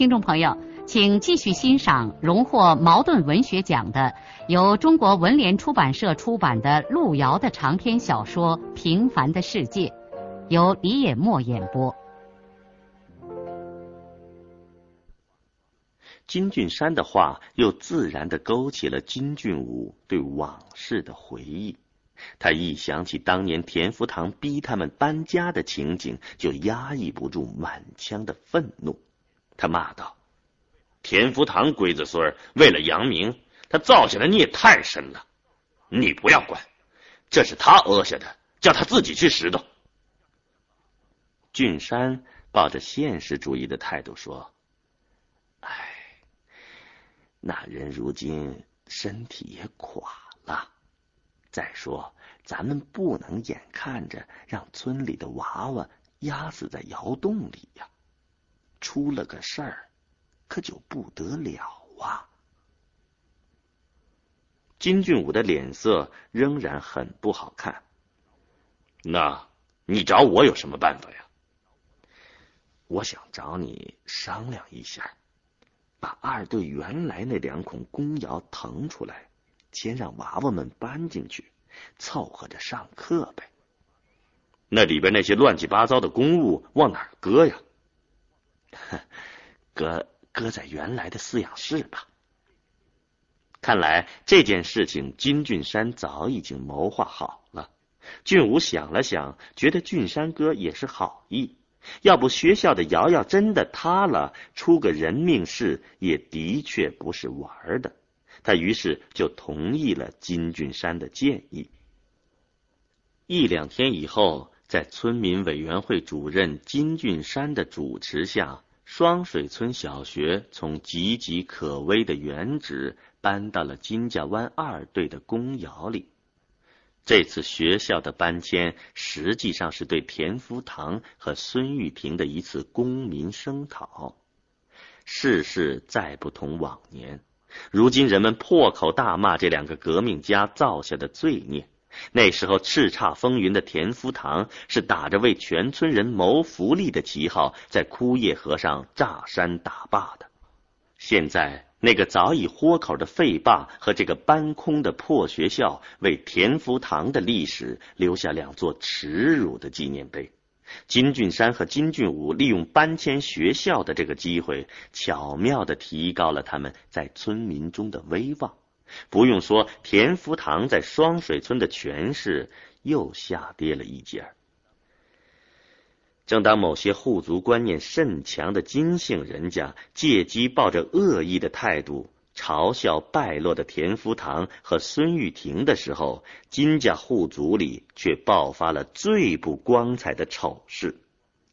听众朋友，请继续欣赏荣获茅盾文学奖的、由中国文联出版社出版的路遥的长篇小说《平凡的世界》，由李野墨演播。金俊山的话又自然的勾起了金俊武对往事的回忆。他一想起当年田福堂逼他们搬家的情景，就压抑不住满腔的愤怒。他骂道：“田福堂龟子孙为了扬名，他造下的孽太深了，你不要管，这是他讹下的，叫他自己去拾掇。”俊山抱着现实主义的态度说：“哎，那人如今身体也垮了，再说咱们不能眼看着让村里的娃娃压死在窑洞里呀。”出了个事儿，可就不得了啊！金俊武的脸色仍然很不好看。那你找我有什么办法呀？我想找你商量一下，把二队原来那两孔公窑腾出来，先让娃娃们搬进去，凑合着上课呗。那里边那些乱七八糟的公物往哪搁呀？搁搁在原来的饲养室吧。看来这件事情金俊山早已经谋划好了。俊武想了想，觉得俊山哥也是好意。要不学校的瑶瑶真的塌了，出个人命事也的确不是玩的。他于是就同意了金俊山的建议。一两天以后。在村民委员会主任金俊山的主持下，双水村小学从岌岌可危的原址搬到了金家湾二队的公窑里。这次学校的搬迁实际上是对田福堂和孙玉婷的一次公民声讨。世事再不同往年，如今人们破口大骂这两个革命家造下的罪孽。那时候叱咤风云的田福堂是打着为全村人谋福利的旗号，在枯叶河上炸山打坝的。现在那个早已豁口的废坝和这个搬空的破学校，为田福堂的历史留下两座耻辱的纪念碑。金俊山和金俊武利用搬迁学校的这个机会，巧妙的提高了他们在村民中的威望。不用说，田福堂在双水村的权势又下跌了一截。正当某些户族观念甚强的金姓人家借机抱着恶意的态度嘲笑败落的田福堂和孙玉婷的时候，金家户族里却爆发了最不光彩的丑事：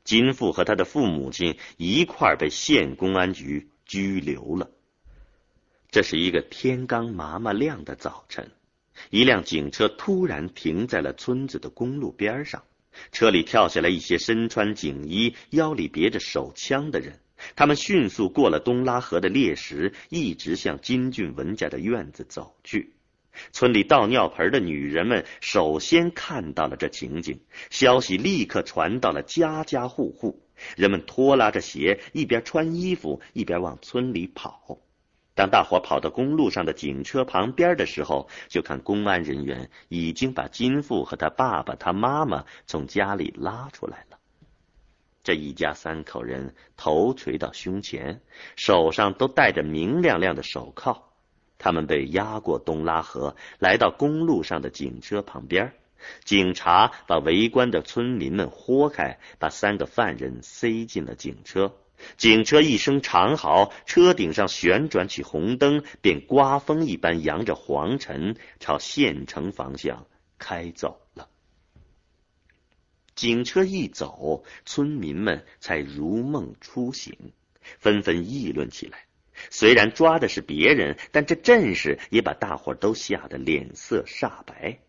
金父和他的父母亲一块被县公安局拘留了。这是一个天刚麻麻亮的早晨，一辆警车突然停在了村子的公路边上。车里跳下来一些身穿警衣、腰里别着手枪的人，他们迅速过了东拉河的裂石，一直向金俊文家的院子走去。村里倒尿盆的女人们首先看到了这情景，消息立刻传到了家家户户，人们拖拉着鞋，一边穿衣服，一边往村里跑。当大伙跑到公路上的警车旁边的时候，就看公安人员已经把金富和他爸爸、他妈妈从家里拉出来了。这一家三口人头垂到胸前，手上都戴着明亮亮的手铐。他们被押过东拉河，来到公路上的警车旁边。警察把围观的村民们豁开，把三个犯人塞进了警车。警车一声长嚎，车顶上旋转起红灯，便刮风一般扬着黄尘，朝县城方向开走了。警车一走，村民们才如梦初醒。纷纷议论起来。虽然抓的是别人，但这阵势也把大伙都吓得脸色煞白。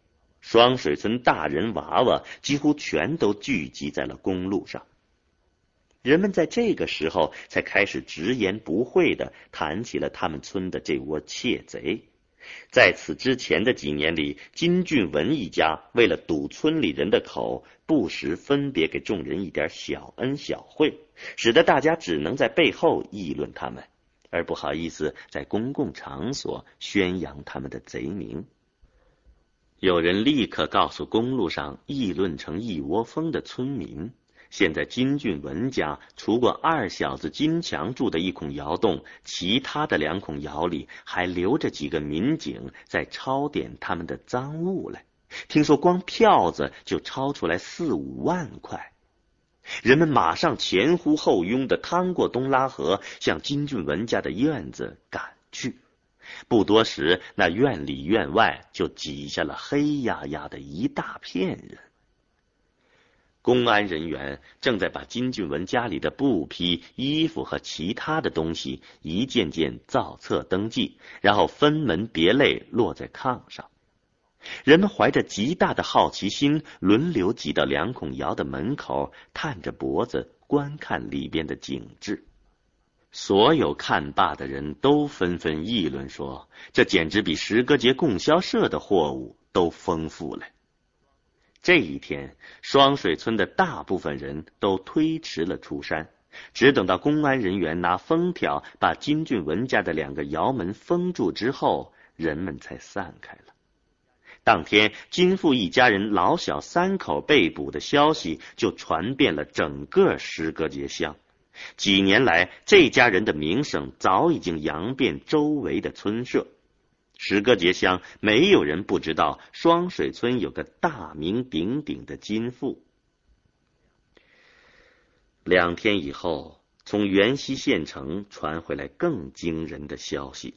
双水村大人娃娃几乎全都聚集在了公路上。人们在这个时候才开始直言不讳的谈起了他们村的这窝窃贼。在此之前的几年里，金俊文一家为了堵村里人的口，不时分别给众人一点小恩小惠，使得大家只能在背后议论他们，而不好意思在公共场所宣扬他们的贼名。有人立刻告诉公路上议论成一窝蜂的村民。现在金俊文家除过二小子金强住的一孔窑洞，其他的两孔窑里还留着几个民警在抄点他们的赃物来。听说光票子就抄出来四五万块，人们马上前呼后拥的趟过东拉河，向金俊文家的院子赶去。不多时，那院里院外就挤下了黑压压的一大片人。公安人员正在把金俊文家里的布匹、衣服和其他的东西一件件造册登记，然后分门别类落在炕上。人们怀着极大的好奇心，轮流挤到两孔窑的门口，探着脖子观看里边的景致。所有看罢的人都纷纷议论说：“这简直比石歌节供销社的货物都丰富了。”这一天，双水村的大部分人都推迟了出山，只等到公安人员拿封条把金俊文家的两个窑门封住之后，人们才散开了。当天，金富一家人老小三口被捕的消息就传遍了整个石歌节乡。几年来，这家人的名声早已经扬遍周围的村社。石歌节乡没有人不知道，双水村有个大名鼎鼎的金富。两天以后，从元溪县城传回来更惊人的消息：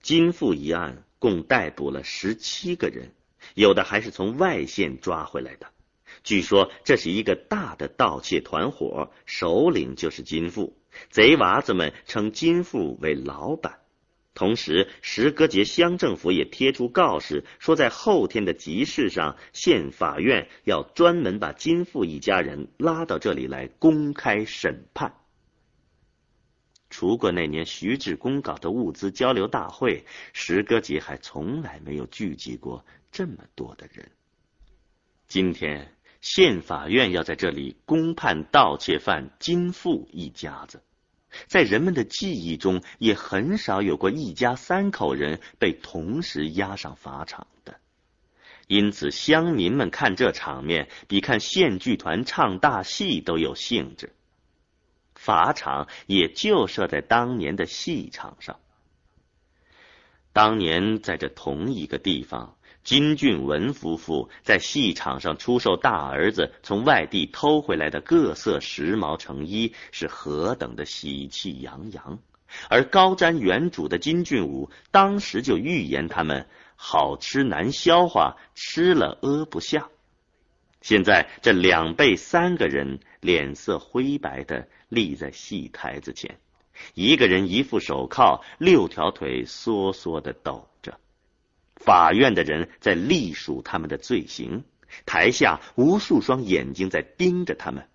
金富一案共逮捕了十七个人，有的还是从外县抓回来的。据说这是一个大的盗窃团伙，首领就是金富，贼娃子们称金富为老板。同时，石歌节乡政府也贴出告示，说在后天的集市上，县法院要专门把金富一家人拉到这里来公开审判。除过那年徐志公搞的物资交流大会，石歌节还从来没有聚集过这么多的人。今天，县法院要在这里公判盗窃犯金富一家子。在人们的记忆中，也很少有过一家三口人被同时押上法场的。因此，乡民们看这场面，比看县剧团唱大戏都有兴致。法场也就设在当年的戏场上。当年在这同一个地方。金俊文夫妇在戏场上出售大儿子从外地偷回来的各色时髦成衣，是何等的喜气洋洋。而高瞻远瞩的金俊武当时就预言他们好吃难消化，吃了屙不下。现在这两辈三个人脸色灰白的立在戏台子前，一个人一副手铐，六条腿缩缩的抖着。法院的人在隶数他们的罪行，台下无数双眼睛在盯着他们，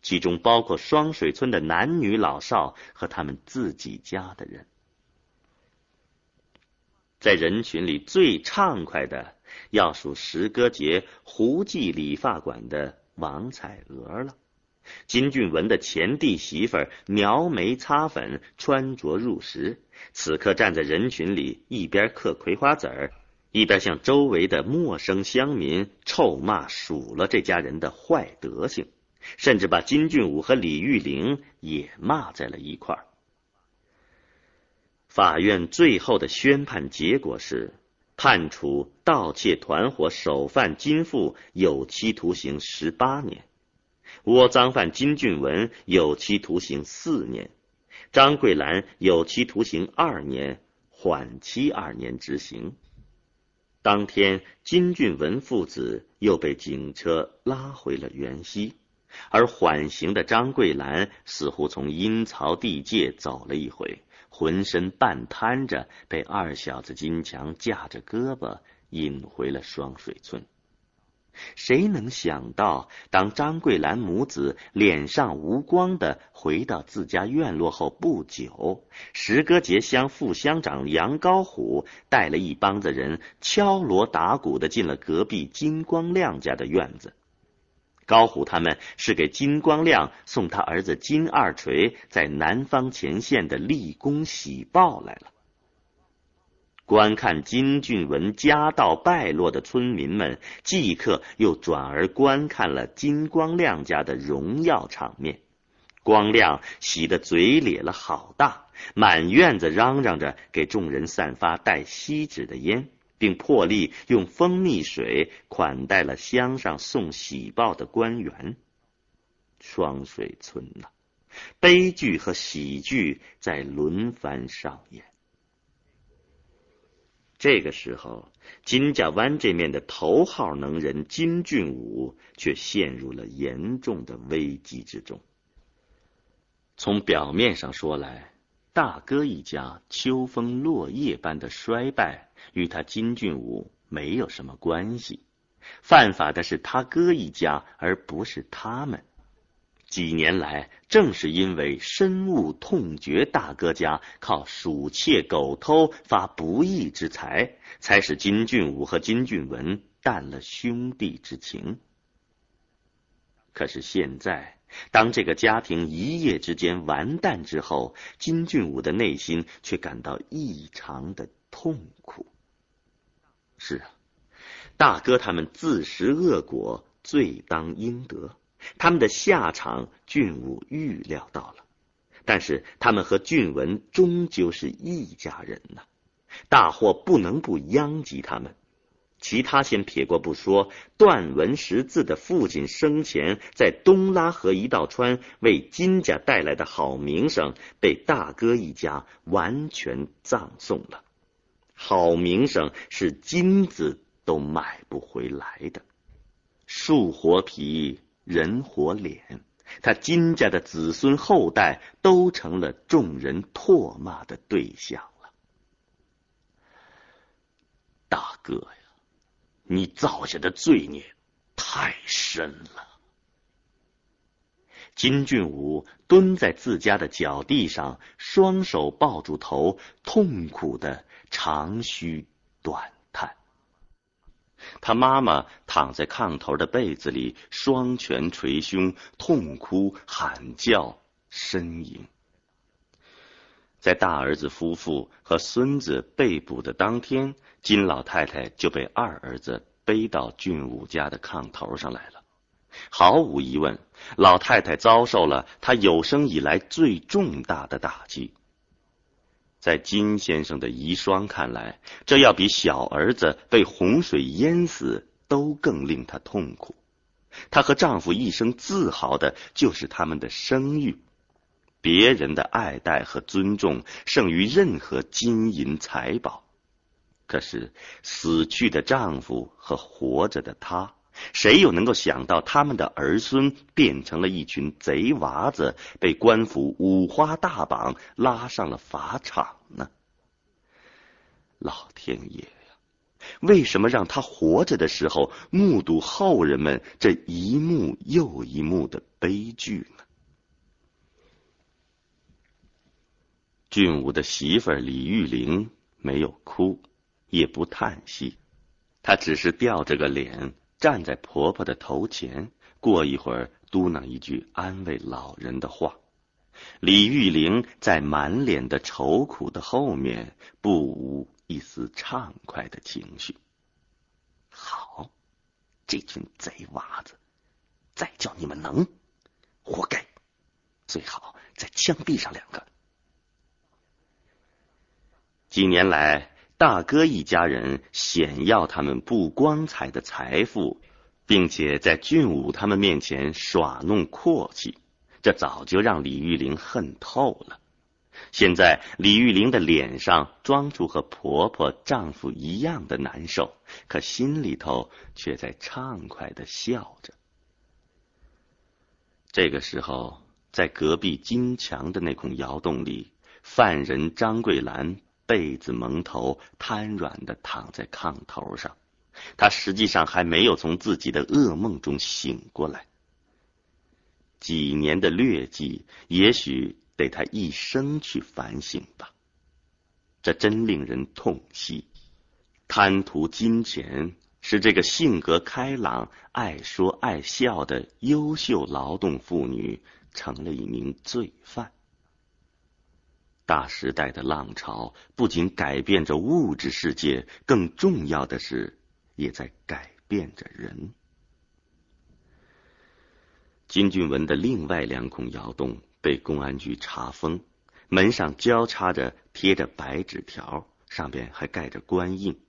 其中包括双水村的男女老少和他们自己家的人。在人群里最畅快的，要数石歌节胡记理发馆的王彩娥了。金俊文的前弟媳妇描眉擦粉，穿着入时，此刻站在人群里，一边嗑葵花籽儿。一边向周围的陌生乡民臭骂数了这家人的坏德行，甚至把金俊武和李玉玲也骂在了一块儿。法院最后的宣判结果是判处盗窃团伙首犯金富有期徒刑十八年，窝赃犯金俊文有期徒刑四年，张桂兰有期徒刑二年，缓期二年执行。当天，金俊文父子又被警车拉回了原西。而缓刑的张桂兰似乎从阴曹地界走了一回，浑身半瘫着，被二小子金强架着胳膊引回了双水村。谁能想到，当张桂兰母子脸上无光的回到自家院落后不久，石歌节乡副乡长杨高虎带了一帮子人敲锣打鼓的进了隔壁金光亮家的院子。高虎他们是给金光亮送他儿子金二锤在南方前线的立功喜报来了。观看金俊文家道败落的村民们，即刻又转而观看了金光亮家的荣耀场面。光亮喜得嘴咧了好大，满院子嚷嚷着给众人散发带锡纸的烟，并破例用蜂蜜水款待了乡上送喜报的官员。双水村呐，悲剧和喜剧在轮番上演。这个时候，金家湾这面的头号能人金俊武却陷入了严重的危机之中。从表面上说来，大哥一家秋风落叶般的衰败与他金俊武没有什么关系，犯法的是他哥一家，而不是他们。几年来，正是因为深恶痛绝大哥家靠鼠窃狗偷发不义之财，才使金俊武和金俊文淡了兄弟之情。可是现在，当这个家庭一夜之间完蛋之后，金俊武的内心却感到异常的痛苦。是啊，大哥他们自食恶果，罪当应得。他们的下场，俊武预料到了，但是他们和俊文终究是一家人呐，大祸不能不殃及他们。其他先撇过不说，段文识字的父亲生前在东拉河一道川为金家带来的好名声，被大哥一家完全葬送了。好名声是金子都买不回来的，树活皮。人活脸，他金家的子孙后代都成了众人唾骂的对象了。大哥呀，你造下的罪孽太深了。金俊武蹲在自家的脚地上，双手抱住头，痛苦的长吁短。他妈妈躺在炕头的被子里，双拳捶胸，痛哭喊叫呻吟。在大儿子夫妇和孙子被捕的当天，金老太太就被二儿子背到俊武家的炕头上来了。毫无疑问，老太太遭受了她有生以来最重大的打击。在金先生的遗孀看来，这要比小儿子被洪水淹死都更令她痛苦。她和丈夫一生自豪的就是他们的声誉，别人的爱戴和尊重胜于任何金银财宝。可是死去的丈夫和活着的她。谁又能够想到他们的儿孙变成了一群贼娃子，被官府五花大绑拉上了法场呢？老天爷呀，为什么让他活着的时候目睹后人们这一幕又一幕的悲剧呢？俊武的媳妇李玉玲没有哭，也不叹息，她只是吊着个脸。站在婆婆的头前，过一会儿嘟囔一句安慰老人的话。李玉玲在满脸的愁苦的后面，不无一丝畅快的情绪。好，这群贼娃子，再叫你们能，活该！最好再枪毙上两个。几年来。大哥一家人显耀他们不光彩的财富，并且在俊武他们面前耍弄阔气，这早就让李玉玲恨透了。现在李玉玲的脸上装出和婆婆、丈夫一样的难受，可心里头却在畅快的笑着。这个时候，在隔壁金墙的那孔窑洞里，犯人张桂兰被子蒙头，瘫软的躺在炕头上。他实际上还没有从自己的噩梦中醒过来。几年的劣迹，也许得他一生去反省吧。这真令人痛惜。贪图金钱，使这个性格开朗、爱说爱笑的优秀劳动妇女成了一名罪犯。大时代的浪潮不仅改变着物质世界，更重要的是。也在改变着人。金俊文的另外两孔窑洞被公安局查封，门上交叉着贴着白纸条，上边还盖着官印。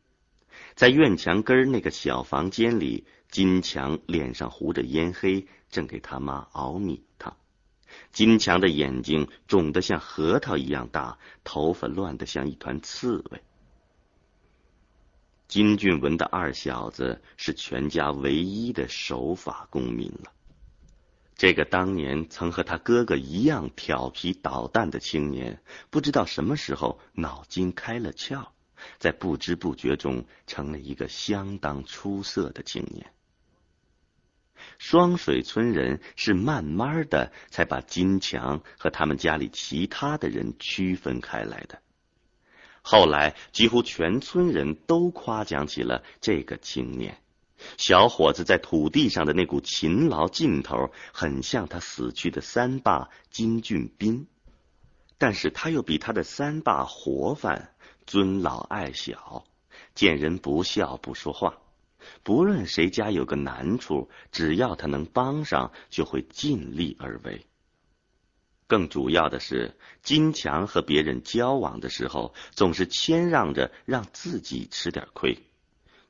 在院墙根那个小房间里，金强脸上糊着烟黑，正给他妈熬米汤。金强的眼睛肿得像核桃一样大，头发乱得像一团刺猬。金俊文的二小子是全家唯一的守法公民了。这个当年曾和他哥哥一样调皮捣蛋的青年，不知道什么时候脑筋开了窍，在不知不觉中成了一个相当出色的青年。双水村人是慢慢的才把金强和他们家里其他的人区分开来的。后来，几乎全村人都夸奖起了这个青年。小伙子在土地上的那股勤劳劲头，很像他死去的三爸金俊斌，但是他又比他的三爸活泛，尊老爱小，见人不笑不说话，不论谁家有个难处，只要他能帮上，就会尽力而为。更主要的是，金强和别人交往的时候，总是谦让着让自己吃点亏。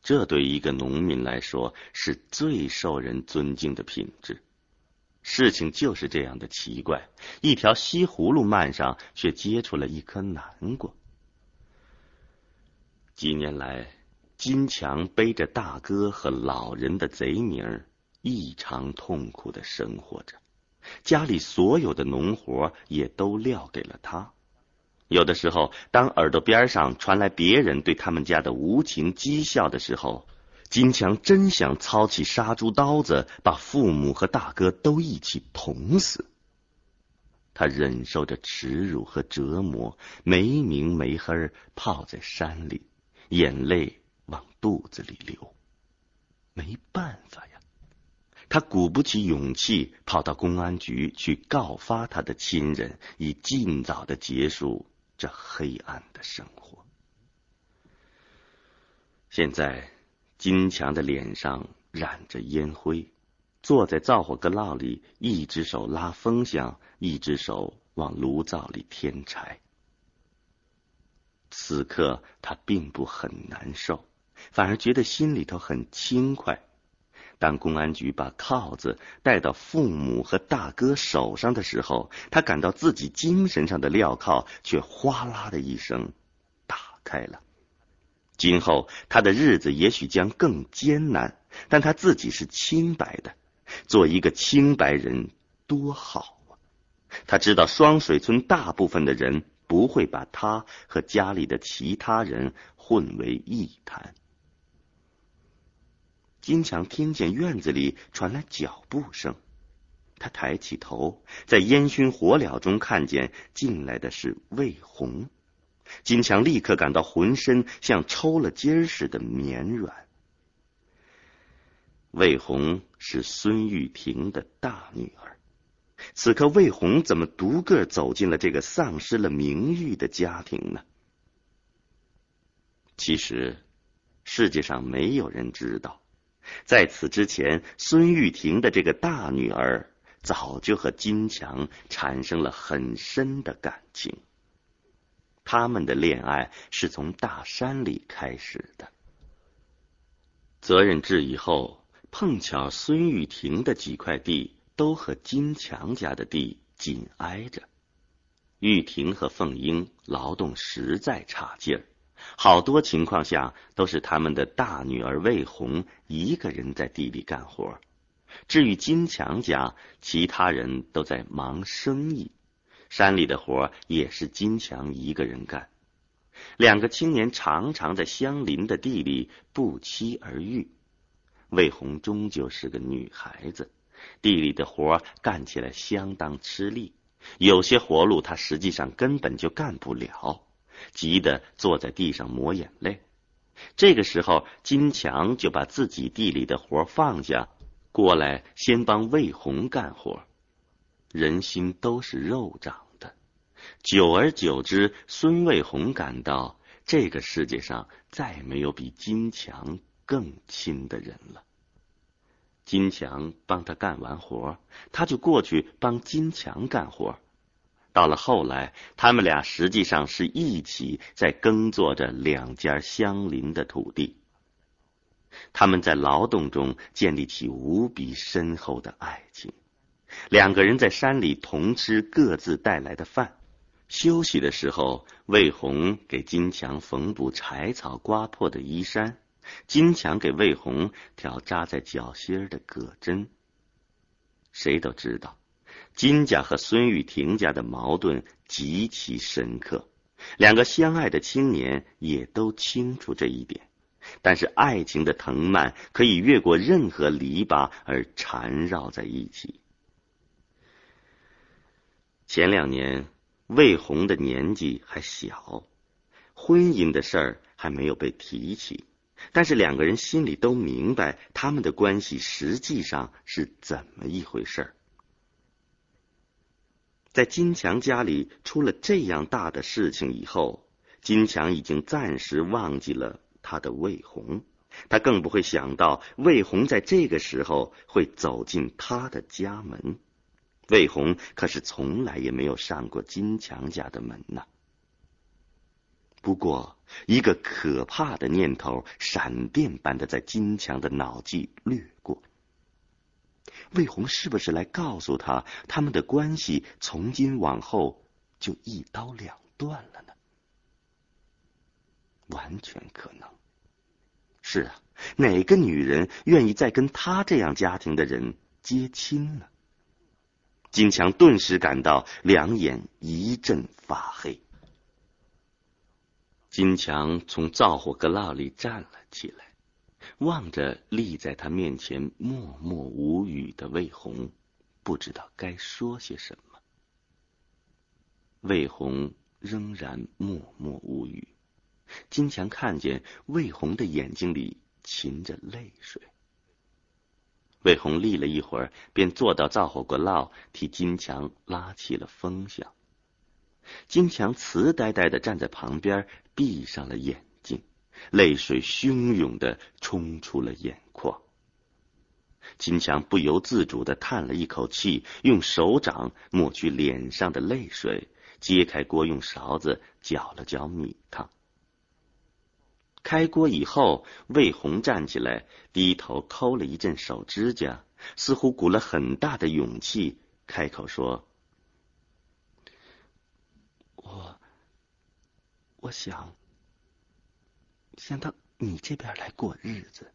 这对一个农民来说，是最受人尊敬的品质。事情就是这样的奇怪，一条西葫芦蔓上却结出了一颗南瓜。几年来，金强背着大哥和老人的贼名儿，异常痛苦的生活着。家里所有的农活也都撂给了他。有的时候，当耳朵边上传来别人对他们家的无情讥笑的时候，金强真想操起杀猪刀子，把父母和大哥都一起捅死。他忍受着耻辱和折磨，没明没黑泡在山里，眼泪肚子里流。没办法呀。他鼓不起勇气跑到公安局去告发他的亲人，以尽早的结束这黑暗的生活。现在，金强的脸上染着烟灰，坐在灶火疙烙里，一只手拉风箱，一只手往炉灶里添柴。此刻他并不很难受，反而觉得心里头很轻快。当公安局把铐子戴到父母和大哥手上的时候，他感到自己精神上的镣铐却哗啦的一声打开了。今后他的日子也许将更艰难，但他自己是清白的，做一个清白人多好啊！他知道双水村大部分的人不会把他和家里的其他人混为一谈。金强听见院子里传来脚步声，他抬起头，在烟熏火燎中看见进来的是魏红。金强立刻感到浑身像抽了筋似的绵软。魏红是孙玉婷的大女儿，此刻魏红怎么独个走进了这个丧失了名誉的家庭呢？其实，世界上没有人知道。在此之前，孙玉婷的这个大女儿早就和金强产生了很深的感情。他们的恋爱是从大山里开始的。责任制以后，碰巧孙玉婷的几块地都和金强家的地紧挨着。玉婷和凤英劳动实在差劲儿。好多情况下都是他们的大女儿魏红一个人在地里干活，至于金强家，其他人都在忙生意，山里的活也是金强一个人干。两个青年常常在相邻的地里不期而遇。魏红终究是个女孩子，地里的活干起来相当吃力，有些活路她实际上根本就干不了，急得坐在地上抹眼泪。这个时候，金强就把自己地里的活放下，过来先帮魏红干活。人心都是肉长的，久而久之，孙卫红感到这个世界上再没有比金强更亲的人了。金强帮他干完活，他就过去帮金强干活。到了后来，他们俩实际上是一起在耕作着两家相邻的土地。他们在劳动中建立起无比深厚的爱情。两个人在山里同吃各自带来的饭，休息的时候，魏红给金强缝补柴草刮破的衣衫，金强给魏红挑扎在脚心的葛针。谁都知道。金家和孙玉婷家的矛盾极其深刻，两个相爱的青年也都清楚这一点。但是爱情的藤蔓可以越过任何篱笆而缠绕在一起。前两年，魏红的年纪还小，婚姻的事儿还没有被提起，但是两个人心里都明白他们的关系实际上是怎么一回事儿。在金强家里出了这样大的事情以后，金强已经暂时忘记了他的魏红，他更不会想到魏红在这个时候会走进他的家门。魏红可是从来也没有上过金强家的门呢。不过，一个可怕的念头闪电般的在金强的脑际掠过。魏红是不是来告诉他，他们的关系从今往后就一刀两断了呢？完全可能。是啊，哪个女人愿意再跟他这样家庭的人接亲呢？金强顿时感到两眼一阵发黑。金强从灶火阁烙里站了起来。望着立在他面前默默无语的魏红，不知道该说些什么。魏红仍然默默无语。金强看见魏红的眼睛里噙着泪水。魏红立了一会儿，便坐到灶火锅烙，替金强拉起了风箱。金强慈呆呆的站在旁边，闭上了眼睛。泪水汹涌的冲出了眼眶，金强不由自主的叹了一口气，用手掌抹去脸上的泪水，揭开锅，用勺子搅了搅米汤。开锅以后，魏红站起来，低头抠了一阵手指甲，似乎鼓了很大的勇气，开口说：“我，我想。”先到你这边来过日子。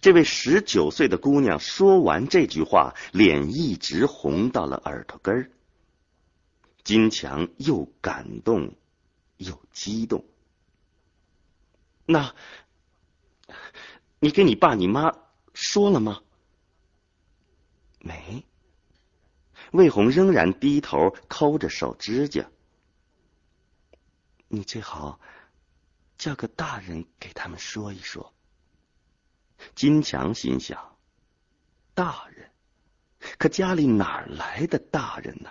这位十九岁的姑娘说完这句话，脸一直红到了耳朵根儿。金强又感动又激动。那，你给你爸你妈说了吗？没。魏红仍然低头抠着手指甲。你最好。叫个大人给他们说一说。金强心想：大人，可家里哪来的大人呢？